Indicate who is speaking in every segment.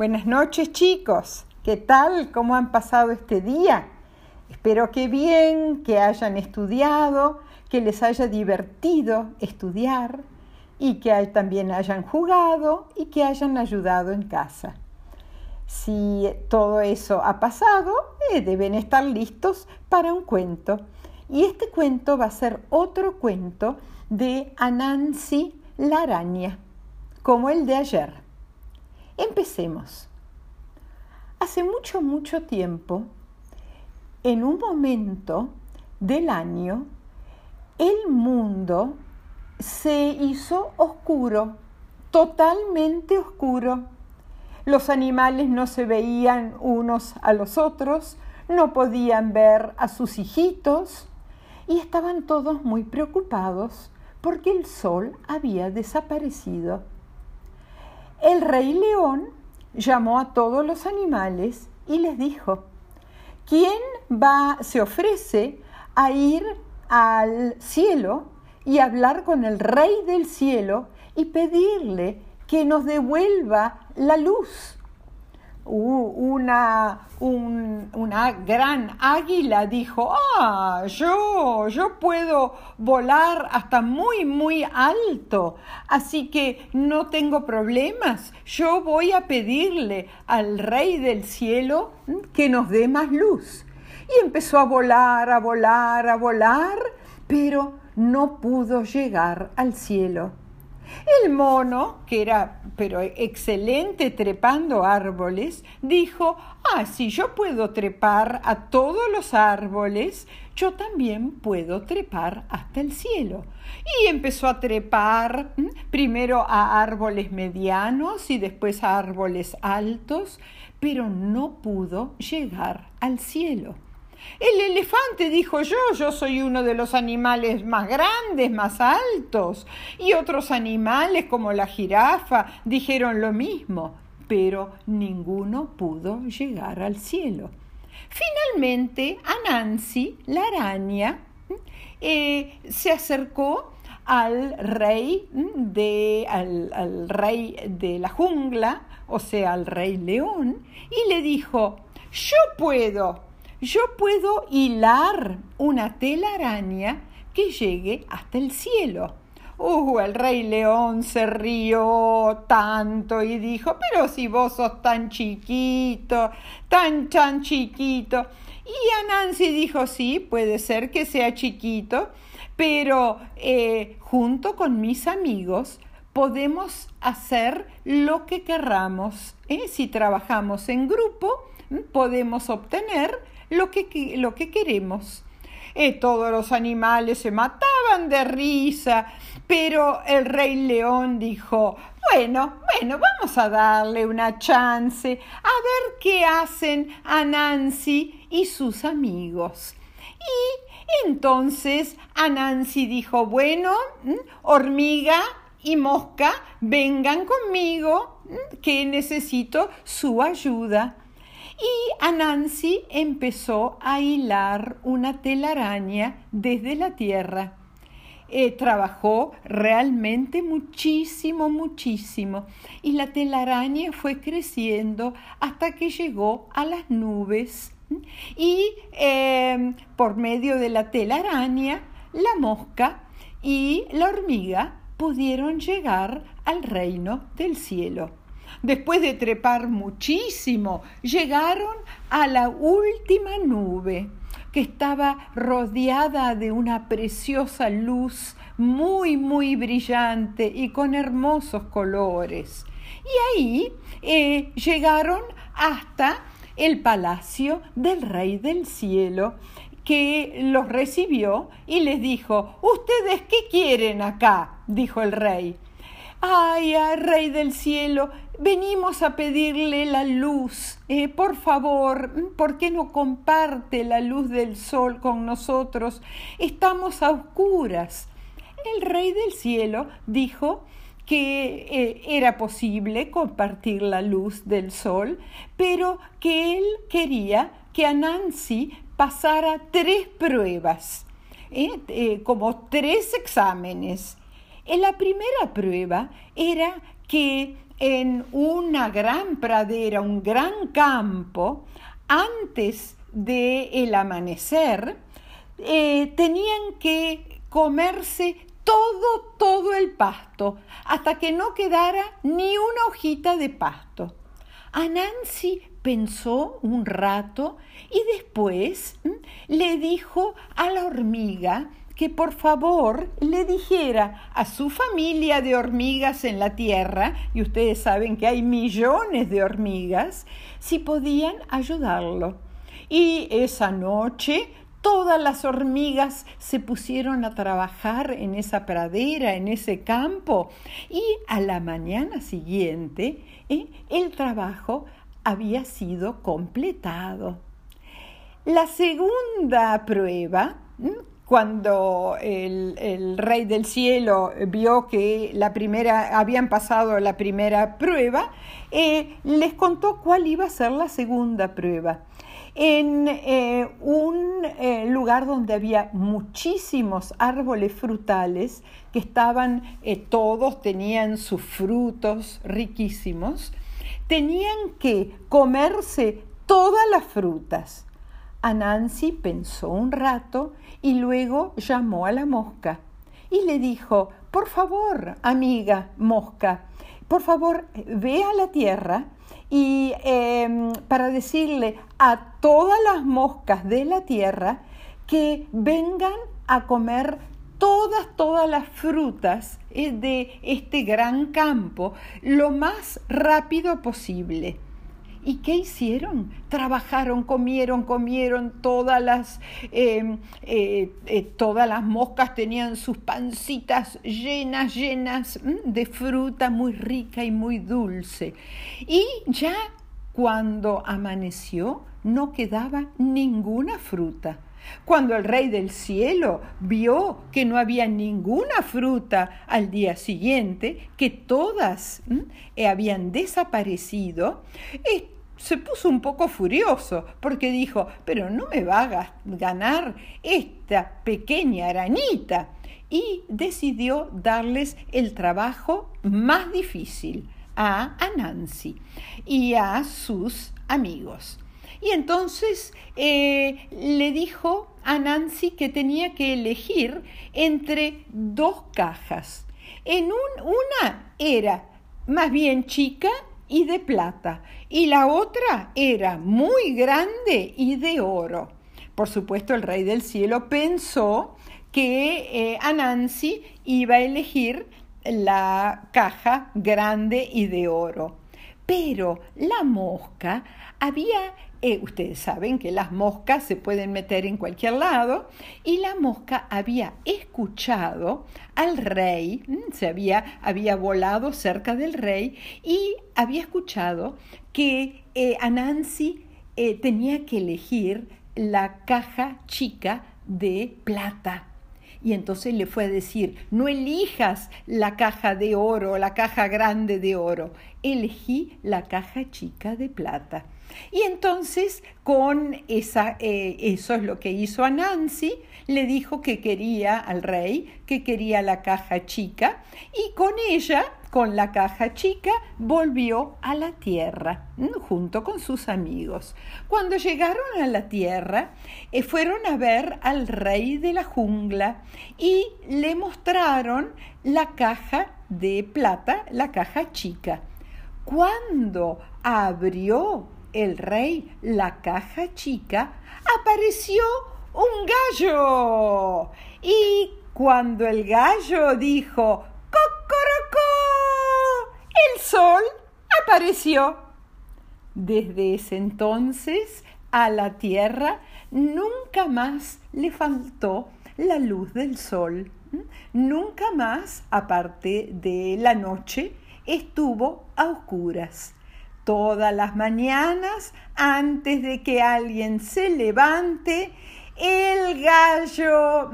Speaker 1: Buenas noches chicos, ¿qué tal? ¿Cómo han pasado este día? Espero que bien, que hayan estudiado, que les haya divertido estudiar y que también hayan jugado y que hayan ayudado en casa. Si todo eso ha pasado, eh, deben estar listos para un cuento. Y este cuento va a ser otro cuento de Anansi la araña, como el de ayer. Empecemos. Hace mucho, mucho tiempo, en un momento del año, el mundo se hizo oscuro, totalmente oscuro. Los animales no se veían unos a los otros, no podían ver a sus hijitos y estaban todos muy preocupados porque el sol había desaparecido. El rey león llamó a todos los animales y les dijo, ¿quién va, se ofrece a ir al cielo y hablar con el Rey del cielo y pedirle que nos devuelva la luz. Una, una gran águila dijo, ah, yo, yo puedo volar hasta muy, muy alto, así que no tengo problemas, yo voy a pedirle al Rey del cielo que nos dé más luz. Y empezó a volar, a volar, a volar, pero no pudo llegar al cielo. El mono, que era pero excelente trepando árboles, dijo, ah, si yo puedo trepar a todos los árboles, yo también puedo trepar hasta el cielo. Y empezó a trepar primero a árboles medianos y después a árboles altos, pero no pudo llegar al cielo. El elefante dijo yo, yo soy uno de los animales más grandes, más altos. Y otros animales como la jirafa dijeron lo mismo, pero ninguno pudo llegar al cielo. Finalmente, Anansi, la araña, eh, se acercó al rey, de, al rey de la jungla, o sea, al rey león, y le dijo, yo puedo yo puedo hilar una telaraña que llegue hasta el cielo. Uh, el rey león se rió tanto y dijo, pero si vos sos tan chiquito, tan, tan chiquito. Y Anansi dijo, sí, puede ser que sea chiquito, pero eh, junto con mis amigos podemos hacer lo que querramos. ¿eh? Si trabajamos en grupo, podemos obtener lo que, lo que queremos. Eh, todos los animales se mataban de risa, pero el rey león dijo, bueno, bueno, vamos a darle una chance a ver qué hacen a Nancy y sus amigos. Y entonces Anansi dijo, bueno, hormiga y mosca, vengan conmigo, que necesito su ayuda. Y Anansi empezó a hilar una telaraña desde la tierra. Eh, trabajó realmente muchísimo, muchísimo. Y la telaraña fue creciendo hasta que llegó a las nubes. Y em, por medio de la telaraña, la mosca y la hormiga pudieron llegar al reino del cielo después de trepar muchísimo, llegaron a la última nube que estaba rodeada de una preciosa luz muy, muy brillante y con hermosos colores. Y ahí eh, llegaron hasta el palacio del Rey del Cielo, que los recibió y les dijo, ¿Ustedes qué quieren acá? dijo el rey. Ay, Rey del Cielo, venimos a pedirle la luz. Eh, por favor, ¿por qué no comparte la luz del sol con nosotros? Estamos a oscuras. El Rey del Cielo dijo que eh, era posible compartir la luz del sol, pero que él quería que a Nancy pasara tres pruebas, eh, como tres exámenes. En la primera prueba era que en una gran pradera, un gran campo, antes del amanecer, eh, tenían que comerse todo, todo el pasto, hasta que no quedara ni una hojita de pasto. Anansi pensó un rato y después le dijo a la hormiga que por favor le dijera a su familia de hormigas en la tierra, y ustedes saben que hay millones de hormigas, si podían ayudarlo. Y esa noche todas las hormigas se pusieron a trabajar en esa pradera, en ese campo, y a la mañana siguiente ¿eh? el trabajo había sido completado. La segunda prueba, cuando el, rey del cielo vio que la primera, habían pasado la primera prueba, eh, les contó cuál iba a ser la segunda prueba. En eh, un eh, lugar donde había muchísimos árboles frutales que estaban, todos tenían sus frutos riquísimos, tenían que comerse todas las frutas. Anansi pensó un rato y luego llamó a la mosca y le dijo, por favor, amiga mosca, por favor, ve a la tierra y em, para decirle a todas las moscas de la tierra que vengan a comer todas, todas las frutas eh, de este gran campo lo más rápido posible. ¿Y qué hicieron? Trabajaron, comieron, comieron, todas las, em, eh, eh, todas las moscas tenían sus pancitas llenas, llenas de fruta muy rica y muy dulce. Y ya cuando amaneció no quedaba ninguna fruta. Cuando el rey del cielo vio que no había ninguna fruta al día siguiente, que todas eh, habían desaparecido, se puso un poco furioso porque dijo, pero no me va a ganar esta pequeña arañita. Y decidió darles el trabajo más difícil a Anansi y a sus amigos. Y entonces eh, le dijo a Nancy que tenía que elegir entre dos cajas. En un, una era más bien chica y de plata, y la otra era muy grande y de oro. Por supuesto, el rey del cielo pensó que eh, Anansi iba a elegir la caja grande y de oro. Pero la mosca había eh, ustedes saben que las moscas se pueden meter en cualquier lado y la mosca había escuchado al rey, se había, había volado cerca del rey y había escuchado que eh, Anansi eh, tenía que elegir la caja chica de plata. Y entonces le fue a decir, no elijas la caja de oro, la caja grande de oro, elegí la caja chica de plata. Y entonces con esa, eh, eso es lo que hizo a Nancy, le dijo que quería al rey, que quería la caja chica, y con ella, con la caja chica, volvió a la tierra junto con sus amigos. Cuando llegaron a la tierra, eh, fueron a ver al rey de la jungla y le mostraron la caja de plata, la caja chica. Cuando abrió el rey la caja chica, apareció un gallo. Y cuando el gallo dijo ¡Cocorocó! el sol apareció. Desde ese entonces a la tierra nunca más le faltó la luz del sol. Nunca más, aparte de la noche, estuvo a oscuras todas las mañanas, antes de que alguien se levante, el gallo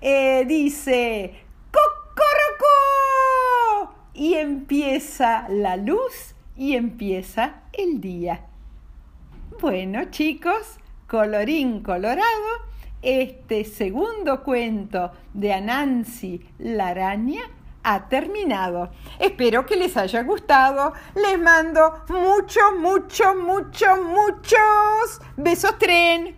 Speaker 1: eh, dice ¡Cocorocó! Y empieza la luz y empieza el día. Bueno, chicos, colorín colorado, este segundo cuento de Anansi la araña ha terminado. Espero que les haya gustado. Les mando mucho, mucho, mucho, muchos besos tren.